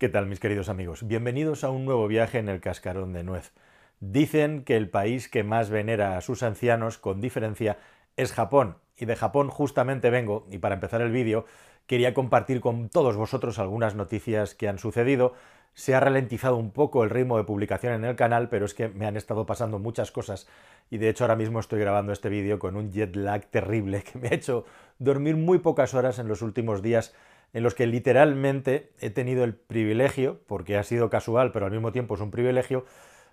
¿Qué tal mis queridos amigos? Bienvenidos a un nuevo viaje en el cascarón de nuez. Dicen que el país que más venera a sus ancianos, con diferencia, es Japón. Y de Japón justamente vengo, y para empezar el vídeo, quería compartir con todos vosotros algunas noticias que han sucedido. Se ha ralentizado un poco el ritmo de publicación en el canal, pero es que me han estado pasando muchas cosas y de hecho ahora mismo estoy grabando este vídeo con un jet lag terrible que me ha hecho dormir muy pocas horas en los últimos días en los que literalmente he tenido el privilegio, porque ha sido casual, pero al mismo tiempo es un privilegio,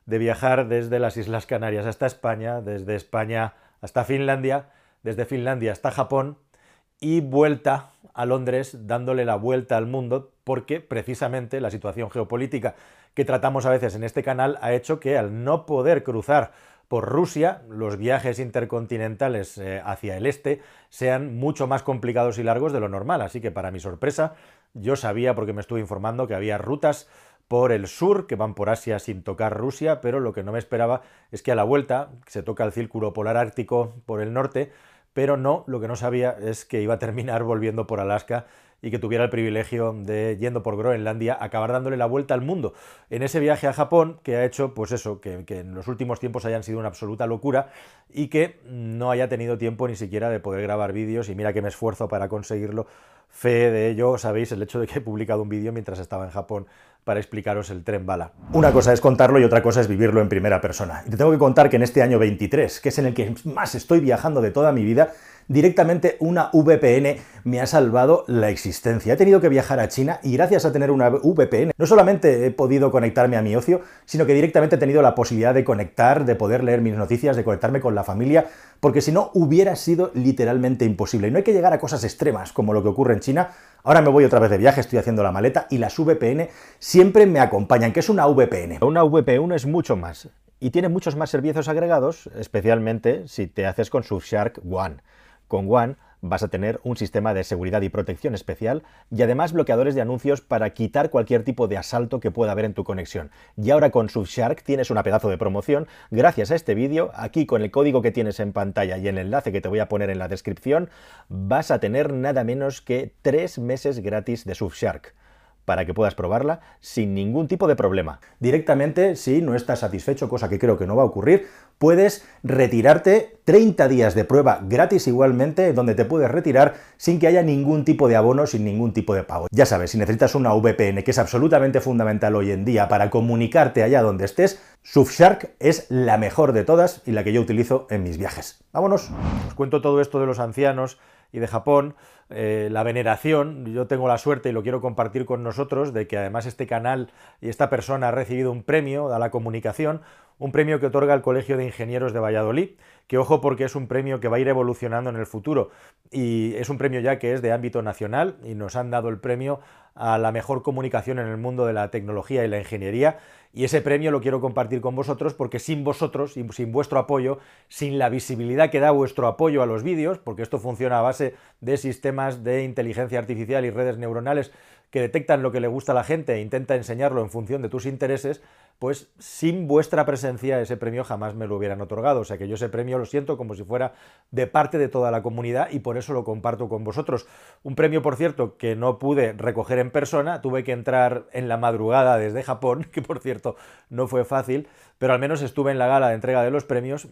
de viajar desde las Islas Canarias hasta España, desde España hasta Finlandia, desde Finlandia hasta Japón y vuelta a Londres dándole la vuelta al mundo porque precisamente la situación geopolítica que tratamos a veces en este canal ha hecho que al no poder cruzar por Rusia, los viajes intercontinentales eh, hacia el este sean mucho más complicados y largos de lo normal. Así que para mi sorpresa, yo sabía, porque me estuve informando, que había rutas por el sur que van por Asia sin tocar Rusia, pero lo que no me esperaba es que a la vuelta se toca el círculo polar ártico por el norte, pero no, lo que no sabía es que iba a terminar volviendo por Alaska y que tuviera el privilegio de, yendo por Groenlandia, acabar dándole la vuelta al mundo. En ese viaje a Japón, que ha hecho, pues eso, que, en los últimos tiempos hayan sido una absoluta locura y que no haya tenido tiempo ni siquiera de poder grabar vídeos, y mira que me esfuerzo para conseguirlo. Fe de ello, sabéis, el hecho de que he publicado un vídeo mientras estaba en Japón para explicaros el tren bala. Una cosa es contarlo y otra cosa es vivirlo en primera persona. Y te tengo que contar que en este año 23, que es en el que más estoy viajando de toda mi vida, directamente una VPN me ha salvado la existencia. He tenido que viajar a China y gracias a tener una VPN no solamente he podido conectarme a mi ocio, sino que directamente he tenido la posibilidad de conectar, de poder leer mis noticias, de conectarme con la familia, porque si no hubiera sido literalmente imposible. Y no hay que llegar a cosas extremas como lo que ocurre en China. Ahora me voy otra vez de viaje, estoy haciendo la maleta y las VPN siempre me acompañan. ¿Qué es una VPN? Una VPN es mucho más y tiene muchos más servicios agregados, especialmente si te haces con Surfshark One. Con One vas a tener un sistema de seguridad y protección especial y además bloqueadores de anuncios para quitar cualquier tipo de asalto que pueda haber en tu conexión. Y ahora con Surfshark tienes una pedazo de promoción. Gracias a este vídeo, aquí con el código que tienes en pantalla y el enlace que te voy a poner en la descripción, vas a tener nada menos que tres meses gratis de Surfshark para que puedas probarla sin ningún tipo de problema. Directamente, si no estás satisfecho, cosa que creo que no va a ocurrir, puedes retirarte 30 días de prueba gratis igualmente, donde te puedes retirar sin que haya ningún tipo de abono, sin ningún tipo de pago. Ya sabes, si necesitas una VPN, que es absolutamente fundamental hoy en día para comunicarte allá donde estés, Surfshark es la mejor de todas y la que yo utilizo en mis viajes. Vámonos. Os cuento todo esto de los ancianos y de Japón, eh, la veneración, yo tengo la suerte y lo quiero compartir con nosotros, de que además este canal y esta persona ha recibido un premio a la comunicación, un premio que otorga el Colegio de Ingenieros de Valladolid, que ojo porque es un premio que va a ir evolucionando en el futuro. Y es un premio ya que es de ámbito nacional y nos han dado el premio a la mejor comunicación en el mundo de la tecnología y la ingeniería. Y ese premio lo quiero compartir con vosotros porque sin vosotros, y sin vuestro apoyo, sin la visibilidad que da vuestro apoyo a los vídeos, porque esto funciona a base de sistemas de inteligencia artificial y redes neuronales que detectan lo que le gusta a la gente e intenta enseñarlo en función de tus intereses, pues sin vuestra presencia ese premio jamás me lo hubieran otorgado. O sea que yo ese premio lo siento como si fuera de parte de toda la comunidad y por eso lo comparto con vosotros. Un premio, por cierto, que no pude recoger en persona, tuve que entrar en la madrugada desde Japón, que por cierto no fue fácil, pero al menos estuve en la gala de entrega de los premios,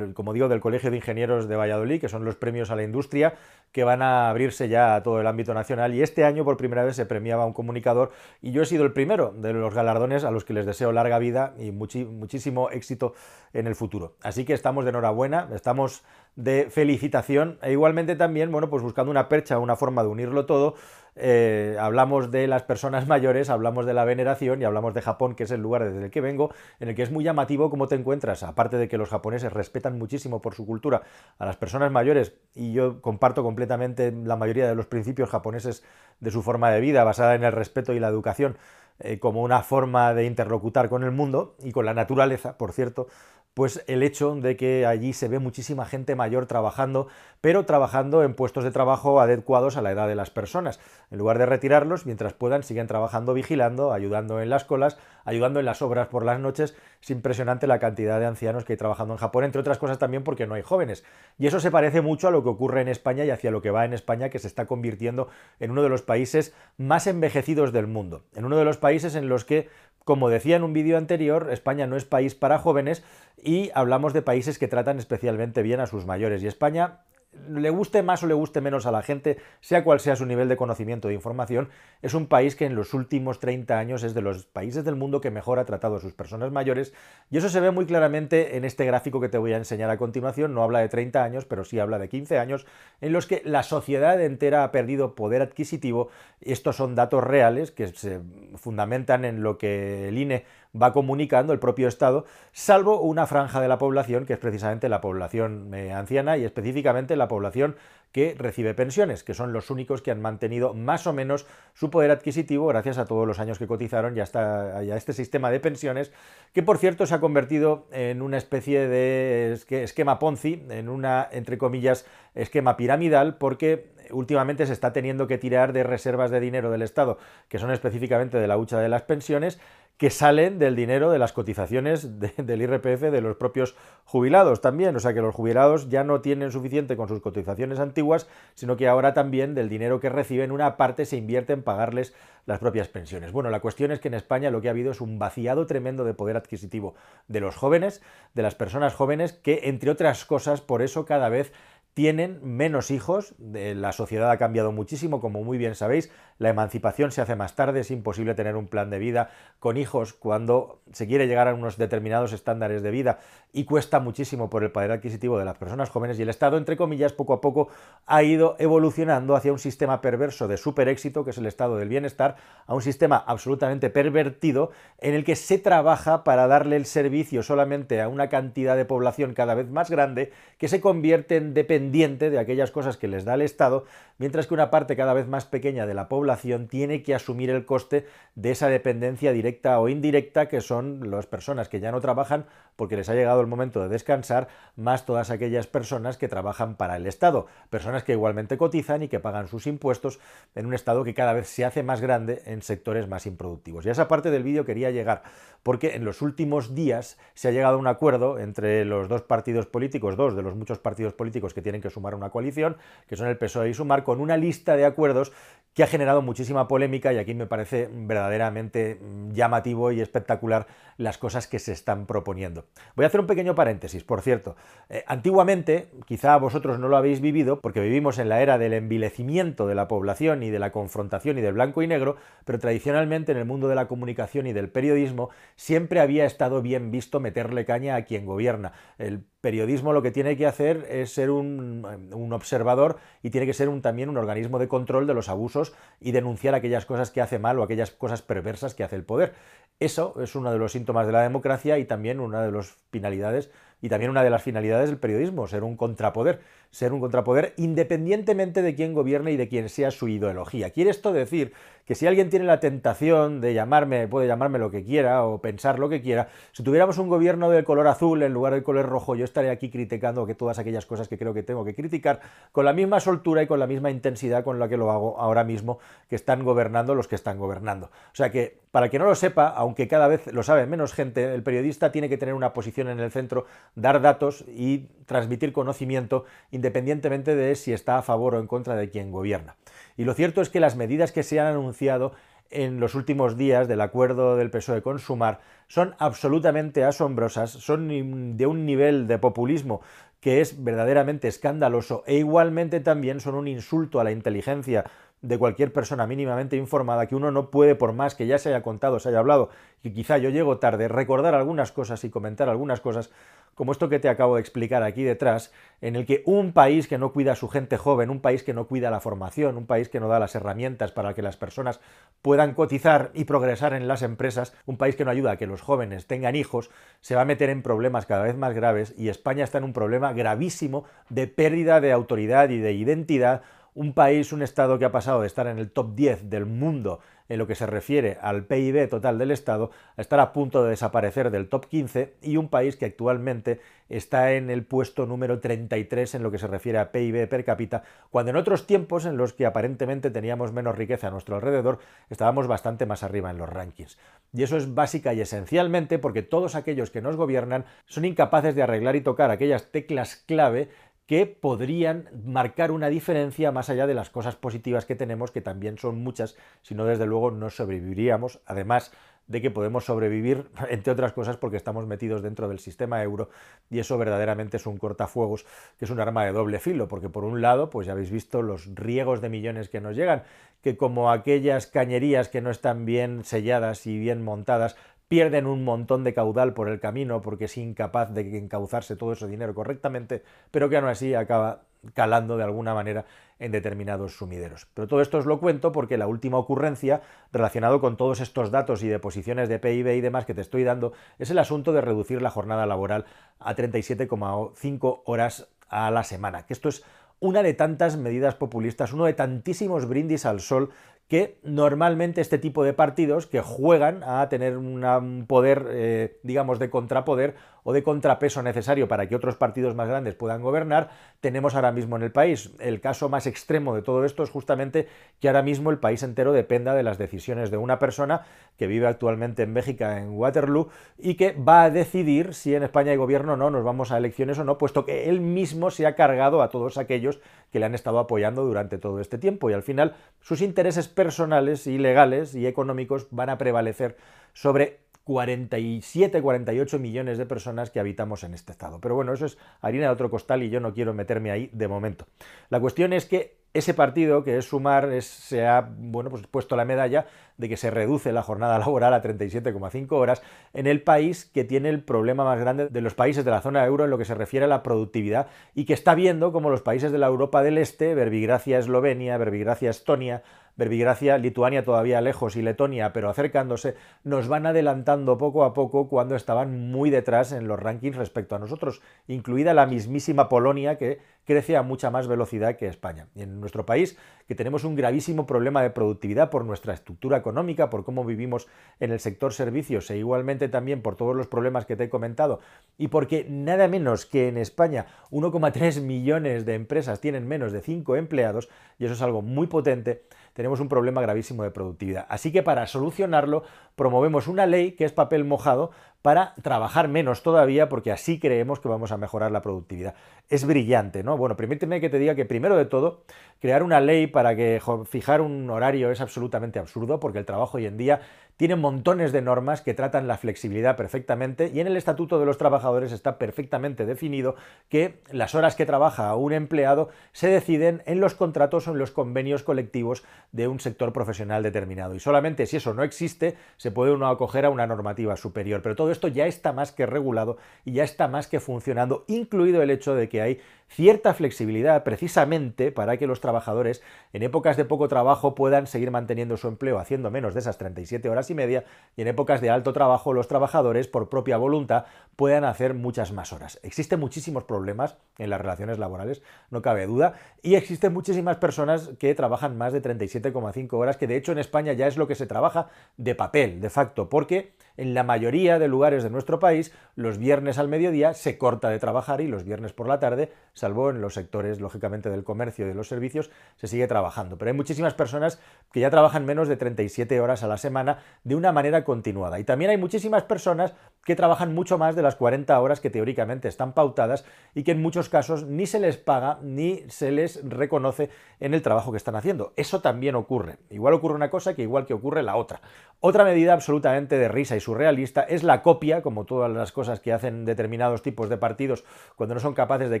como digo, del Colegio de Ingenieros de Valladolid, que son los premios a la industria, que van a abrirse ya a todo el ámbito nacional. Y este año por primera vez se premiaba un comunicador y yo he sido el primero de los galardones a los que les deseo larga vida y muchísimo éxito en el futuro. Así que estamos de enhorabuena, estamos de felicitación e igualmente también, bueno, pues buscando una percha, una forma de unirlo todo, eh, hablamos de las personas mayores, hablamos de la veneración y hablamos de Japón, que es el lugar desde el que vengo, en el que es muy llamativo cómo te encuentras, aparte de que los japoneses respetan muchísimo por su cultura a las personas mayores, y yo comparto completamente la mayoría de los principios japoneses de su forma de vida, basada en el respeto y la educación, eh, como una forma de interlocutar con el mundo y con la naturaleza, por cierto, pues el hecho de que allí se ve muchísima gente mayor trabajando, pero trabajando en puestos de trabajo adecuados a la edad de las personas. En lugar de retirarlos, mientras puedan, siguen trabajando vigilando, ayudando en las colas, ayudando en las obras por las noches. Es impresionante la cantidad de ancianos que hay trabajando en Japón, entre otras cosas también porque no hay jóvenes. Y eso se parece mucho a lo que ocurre en España y hacia lo que va en España, que se está convirtiendo en uno de los países más envejecidos del mundo. En uno de los países en los que como decía en un vídeo anterior, España no es país para jóvenes y hablamos de países que tratan especialmente bien a sus mayores. Y España le guste más o le guste menos a la gente, sea cual sea su nivel de conocimiento de información, es un país que en los últimos 30 años es de los países del mundo que mejor ha tratado a sus personas mayores, y eso se ve muy claramente en este gráfico que te voy a enseñar a continuación, no habla de 30 años, pero sí habla de 15 años, en los que la sociedad entera ha perdido poder adquisitivo, estos son datos reales que se fundamentan en lo que el INE va comunicando el propio Estado, salvo una franja de la población, que es precisamente la población eh, anciana y específicamente la población que recibe pensiones, que son los únicos que han mantenido más o menos su poder adquisitivo gracias a todos los años que cotizaron y hasta a este sistema de pensiones, que por cierto se ha convertido en una especie de esquema Ponzi, en una, entre comillas, esquema piramidal, porque últimamente se está teniendo que tirar de reservas de dinero del Estado, que son específicamente de la hucha de las pensiones, que salen del dinero de las cotizaciones del IRPF de los propios jubilados también. O sea que los jubilados ya no tienen suficiente con sus cotizaciones antiguas, sino que ahora también del dinero que reciben una parte se invierte en pagarles las propias pensiones. Bueno, la cuestión es que en España lo que ha habido es un vaciado tremendo de poder adquisitivo de los jóvenes, de las personas jóvenes, que entre otras cosas por eso cada vez tienen menos hijos, la sociedad ha cambiado muchísimo, como muy bien sabéis, la emancipación se hace más tarde, es imposible tener un plan de vida con hijos cuando se quiere llegar a unos determinados estándares de vida y cuesta muchísimo por el poder adquisitivo de las personas jóvenes y el Estado, entre comillas, poco a poco ha ido evolucionando hacia un sistema perverso de super éxito, que es el estado del bienestar, a un sistema absolutamente pervertido en el que se trabaja para darle el servicio solamente a una cantidad de población cada vez más grande que se convierte en dependiente de aquellas cosas que les da el Estado, mientras que una parte cada vez más pequeña de la población tiene que asumir el coste de esa dependencia directa o indirecta que son las personas que ya no trabajan porque les ha llegado el momento de descansar, más todas aquellas personas que trabajan para el Estado, personas que igualmente cotizan y que pagan sus impuestos en un Estado que cada vez se hace más grande en sectores más improductivos. Y a esa parte del vídeo quería llegar, porque en los últimos días se ha llegado a un acuerdo entre los dos partidos políticos, dos de los muchos partidos políticos que tienen que sumar una coalición, que son el PSOE y Sumar, con una lista de acuerdos que ha generado muchísima polémica y aquí me parece verdaderamente llamativo y espectacular las cosas que se están proponiendo. Voy a hacer un pequeño paréntesis, por cierto. Eh, antiguamente, quizá vosotros no lo habéis vivido, porque vivimos en la era del envilecimiento de la población y de la confrontación y del blanco y negro, pero tradicionalmente en el mundo de la comunicación y del periodismo siempre había estado bien visto meterle caña a quien gobierna. El periodismo lo que tiene que hacer es ser un, observador y tiene que ser también un organismo de control de los abusos y denunciar aquellas cosas que hace mal o aquellas cosas perversas que hace el poder. Eso es uno de los síntomas de la democracia y también una de las finalidades y también una de las finalidades del periodismo, ser un contrapoder, ser un contrapoder independientemente de quién gobierne y de quién sea su ideología. Quiere esto decir que si alguien tiene la tentación de llamarme, puede llamarme lo que quiera o pensar lo que quiera, si tuviéramos un gobierno del color azul en lugar del color rojo, yo estaría aquí criticando que todas aquellas cosas que creo que tengo que criticar con la misma soltura y con la misma intensidad con la que lo hago ahora mismo, que están gobernando los que están gobernando. O sea que, para que no lo sepa, aunque cada vez lo sabe menos gente, el periodista tiene que tener una posición en el centro dar datos y transmitir conocimiento independientemente de si está a favor o en contra de quien gobierna. Y lo cierto es que las medidas que se han anunciado en los últimos días del acuerdo del PSOE con Sumar son absolutamente asombrosas, son de un nivel de populismo que es verdaderamente escandaloso e igualmente también son un insulto a la inteligencia de cualquier persona mínimamente informada que uno no puede, por más que ya se haya contado, se haya hablado, y quizá yo llego tarde, recordar algunas cosas y comentar algunas cosas, como esto que te acabo de explicar aquí detrás, en el que un país que no cuida a su gente joven, un país que no cuida la formación, un país que no da las herramientas para que las personas puedan cotizar y progresar en las empresas, un país que no ayuda a que los jóvenes tengan hijos, se va a meter en problemas cada vez más graves y España está en un problema gravísimo de pérdida de autoridad y de identidad un país, un Estado que ha pasado de estar en el top 10 del mundo en lo que se refiere al PIB total del Estado, a estar a punto de desaparecer del top 15 y un país que actualmente está en el puesto número 33 en lo que se refiere a PIB per cápita, cuando en otros tiempos en los que aparentemente teníamos menos riqueza a nuestro alrededor, estábamos bastante más arriba en los rankings. Y eso es básica y esencialmente porque todos aquellos que nos gobiernan son incapaces de arreglar y tocar aquellas teclas clave que podrían marcar una diferencia más allá de las cosas positivas que tenemos, que también son muchas, si no desde luego no sobreviviríamos. Además, de que podemos sobrevivir, entre otras cosas, porque estamos metidos dentro del sistema euro y eso verdaderamente es un cortafuegos, que es un arma de doble filo, porque por un lado, pues ya habéis visto los riegos de millones que nos llegan, que como aquellas cañerías que no están bien selladas y bien montadas, pierden un montón de caudal por el camino porque es incapaz de encauzarse todo ese dinero correctamente, pero que aún así acaba calando de alguna manera en determinados sumideros. Pero todo esto os lo cuento porque la última ocurrencia relacionado con todos estos datos y deposiciones de PIB y demás que te estoy dando es el asunto de reducir la jornada laboral a 37,5 horas a la semana, que esto es una de tantas medidas populistas, uno de tantísimos brindis al sol que normalmente este tipo de partidos que juegan a tener un poder, eh, digamos, de contrapoder o de contrapeso necesario para que otros partidos más grandes puedan gobernar, tenemos ahora mismo en el país. El caso más extremo de todo esto es justamente que ahora mismo el país entero dependa de las decisiones de una persona que vive actualmente en México, en Waterloo, y que va a decidir si en España hay gobierno o no, nos vamos a elecciones o no, puesto que él mismo se ha cargado a todos aquellos que le han estado apoyando durante todo este tiempo y al final sus intereses personales y legales y económicos van a prevalecer sobre 47, 48 millones de personas que habitamos en este estado. Pero bueno, eso es harina de otro costal y yo no quiero meterme ahí de momento. La cuestión es que ese partido, que es Sumar, se ha bueno, pues puesto la medalla de que se reduce la jornada laboral a 37,5 horas en el país que tiene el problema más grande de los países de la zona euro en lo que se refiere a la productividad y que está viendo como los países de la Europa del Este, Verbigracia Eslovenia, Verbigracia Estonia, Verbigracia, Lituania todavía lejos y Letonia, pero acercándose, nos van adelantando poco a poco cuando estaban muy detrás en los rankings respecto a nosotros, incluida la mismísima Polonia que crece a mucha más velocidad que España. Y en nuestro país, que tenemos un gravísimo problema de productividad por nuestra estructura económica, por cómo vivimos en el sector servicios e igualmente también por todos los problemas que te he comentado, y porque nada menos que en España 1,3 millones de empresas tienen menos de 5 empleados, y eso es algo muy potente, tenemos un problema gravísimo de productividad. Así que para solucionarlo promovemos una ley que es papel mojado para trabajar menos todavía porque así creemos que vamos a mejorar la productividad. Es brillante, ¿no? Bueno, permíteme que te diga que primero de todo, crear una ley para que fijar un horario es absolutamente absurdo porque el trabajo hoy en día tiene montones de normas que tratan la flexibilidad perfectamente y en el Estatuto de los Trabajadores está perfectamente definido que las horas que trabaja un empleado se deciden en los contratos o en los convenios colectivos de un sector profesional determinado. Y solamente si eso no existe, se puede uno acoger a una normativa superior. Pero todo esto ya está más que regulado y ya está más que funcionando, incluido el hecho de que hay cierta flexibilidad precisamente para que los trabajadores en épocas de poco trabajo puedan seguir manteniendo su empleo haciendo menos de esas 37 horas y media y en épocas de alto trabajo los trabajadores por propia voluntad puedan hacer muchas más horas. Existen muchísimos problemas en las relaciones laborales, no cabe duda, y existen muchísimas personas que trabajan más de 37,5 horas, que de hecho en España ya es lo que se trabaja de papel, de facto, porque en la mayoría de lugares de nuestro país los viernes al mediodía se corta de trabajar y los viernes por la tarde, salvo en los sectores, lógicamente, del comercio y de los servicios, se sigue trabajando. Pero hay muchísimas personas que ya trabajan menos de 37 horas a la semana de una manera continuada. Y también hay muchísimas personas que trabajan mucho más de las 40 horas que teóricamente están pautadas y que en muchos casos ni se les paga ni se les reconoce en el trabajo que están haciendo. Eso también ocurre. Igual ocurre una cosa que igual que ocurre la otra. Otra medida absolutamente de risa y surrealista es la copia, como todas las cosas que hacen determinados tipos de partidos cuando no son capaces de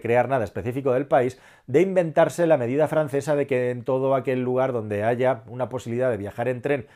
crear nada específico del país, de inventarse la medida francesa de que en todo aquel lugar donde haya una posibilidad de viajar en tren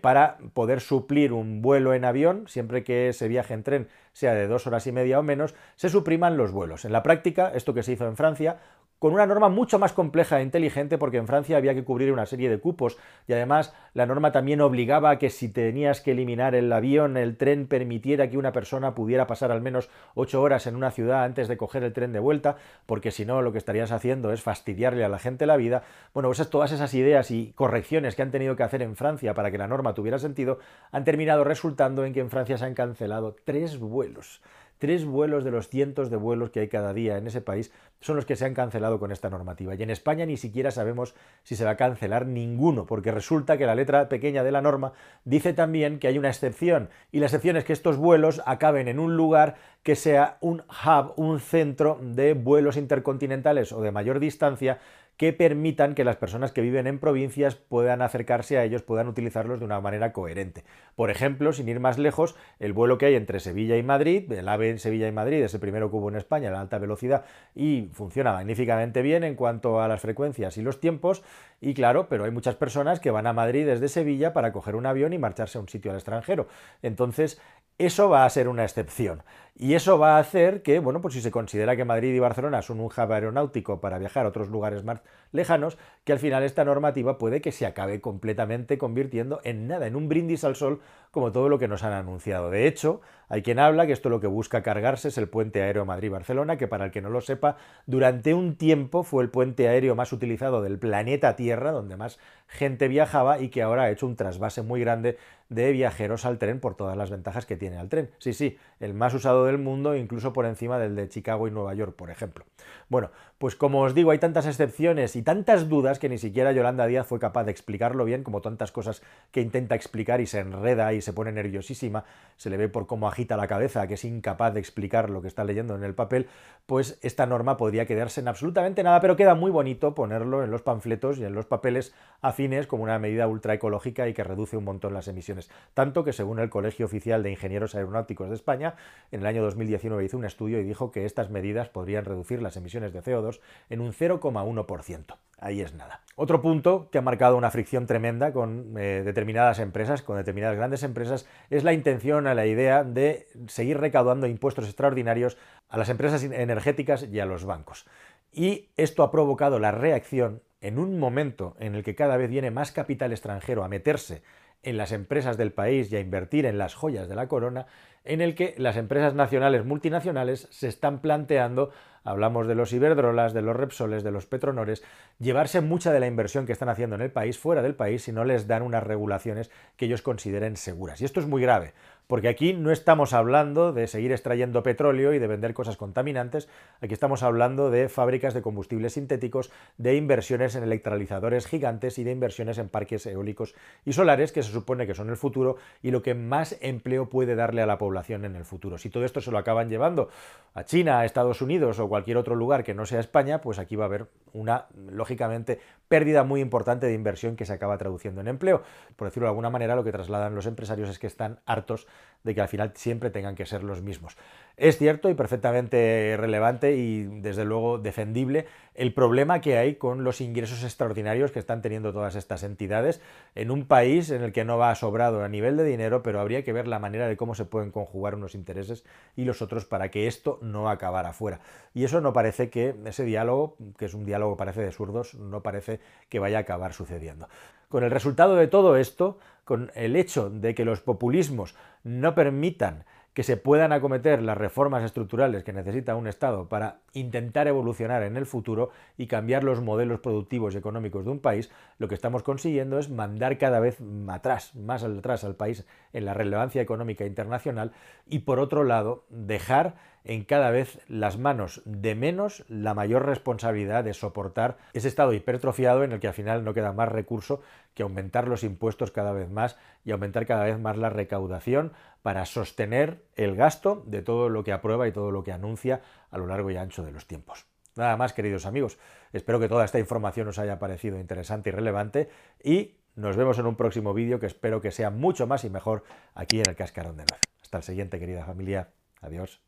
para poder suplir un vuelo en avión, siempre que ese viaje en tren sea de dos horas y media o menos, se supriman los vuelos. En la práctica, esto que se hizo en Francia, con una norma mucho más compleja e inteligente porque en Francia había que cubrir una serie de cupos y además la norma también obligaba a que si tenías que eliminar el avión, el tren permitiera que una persona pudiera pasar al menos ocho horas en una ciudad antes de coger el tren de vuelta, porque si no lo que estarías haciendo es fastidiarle a la gente la vida. Bueno, pues todas esas ideas y correcciones que han tenido que hacer en Francia para que la norma tuviera sentido han terminado resultando en que en Francia se han cancelado tres vuelos tres vuelos de los cientos de vuelos que hay cada día en ese país son los que se han cancelado con esta normativa. Y en España ni siquiera sabemos si se va a cancelar ninguno, porque resulta que la letra pequeña de la norma dice también que hay una excepción, y la excepción es que estos vuelos acaben en un lugar que sea un hub, un centro de vuelos intercontinentales o de mayor distancia que permitan que las personas que viven en provincias puedan acercarse a ellos, puedan utilizarlos de una manera coherente. Por ejemplo, sin ir más lejos, el vuelo que hay entre Sevilla y Madrid, el AVE en Sevilla y Madrid es el primero que hubo en España, la alta velocidad, y funciona magníficamente bien en cuanto a las frecuencias y los tiempos, y claro, pero hay muchas personas que van a Madrid desde Sevilla para coger un avión y marcharse a un sitio al extranjero. Entonces, eso va a ser una excepción. Y eso va a hacer que, bueno, pues si se considera que Madrid y Barcelona son un hub aeronáutico para viajar a otros lugares más lejanos, que al final esta normativa puede que se acabe completamente convirtiendo en nada, en un brindis al sol, como todo lo que nos han anunciado. De hecho, hay quien habla que esto lo que busca cargarse es el puente aéreo Madrid-Barcelona, que para el que no lo sepa, durante un tiempo fue el puente aéreo más utilizado del planeta Tierra, donde más gente viajaba y que ahora ha hecho un trasvase muy grande de viajeros al tren por todas las ventajas que tiene al tren. Sí, sí, el más usado del mundo, incluso por encima del de Chicago y Nueva York, por ejemplo. Bueno, pues como os digo, hay tantas excepciones y tantas dudas que ni siquiera Yolanda Díaz fue capaz de explicarlo bien, como tantas cosas que intenta explicar y se enreda y se pone nerviosísima, se le ve por cómo agita la cabeza, que es incapaz de explicar lo que está leyendo en el papel, pues esta norma podría quedarse en absolutamente nada, pero queda muy bonito ponerlo en los panfletos y en los papeles afines como una medida ultra ecológica y que reduce un montón las emisiones. Tanto que según el Colegio Oficial de Ingenieros Aeronáuticos de España, en el año 2019 hizo un estudio y dijo que estas medidas podrían reducir las emisiones de CO2 en un 0,1%. Ahí es nada. Otro punto que ha marcado una fricción tremenda con eh, determinadas empresas, con determinadas grandes empresas, es la intención, a la idea de seguir recaudando impuestos extraordinarios a las empresas energéticas y a los bancos. Y esto ha provocado la reacción en un momento en el que cada vez viene más capital extranjero a meterse en las empresas del país y a invertir en las joyas de la corona, en el que las empresas nacionales multinacionales se están planteando, hablamos de los Iberdrolas, de los Repsoles, de los Petronores, llevarse mucha de la inversión que están haciendo en el país fuera del país si no les dan unas regulaciones que ellos consideren seguras. Y esto es muy grave, porque aquí no estamos hablando de seguir extrayendo petróleo y de vender cosas contaminantes, aquí estamos hablando de fábricas de combustibles sintéticos, de inversiones en electralizadores gigantes y de inversiones en parques eólicos y solares, que se supone que son el futuro y lo que más empleo puede darle a la población en el futuro. Si todo esto se lo acaban llevando a China, a Estados Unidos o cualquier otro lugar que no sea España, pues aquí va a haber una, lógicamente, pérdida muy importante de inversión que se acaba traduciendo en empleo. Por decirlo de alguna manera, lo que trasladan los empresarios es que están hartos de que al final siempre tengan que ser los mismos. Es cierto y perfectamente relevante y desde luego defendible el problema que hay con los ingresos extraordinarios que están teniendo todas estas entidades en un país en el que no va sobrado a nivel de dinero, pero habría que ver la manera de cómo se pueden conjugar unos intereses y los otros para que esto no acabara fuera. Y eso no parece que ese diálogo, que es un diálogo parece de zurdos, no parece que vaya a acabar sucediendo. Con el resultado de todo esto, con el hecho de que los populismos no permitan que se puedan acometer las reformas estructurales que necesita un Estado para intentar evolucionar en el futuro y cambiar los modelos productivos y económicos de un país, lo que estamos consiguiendo es mandar cada vez atrás, más atrás al país en la relevancia económica internacional y por otro lado dejar en cada vez las manos de menos la mayor responsabilidad de soportar ese estado hipertrofiado en el que al final no queda más recurso que aumentar los impuestos cada vez más y aumentar cada vez más la recaudación para sostener el gasto de todo lo que aprueba y todo lo que anuncia a lo largo y ancho de los tiempos. Nada más, queridos amigos. Espero que toda esta información os haya parecido interesante y relevante y nos vemos en un próximo vídeo que espero que sea mucho más y mejor aquí en el Cascarón de Nuez. Hasta el siguiente, querida familia. Adiós.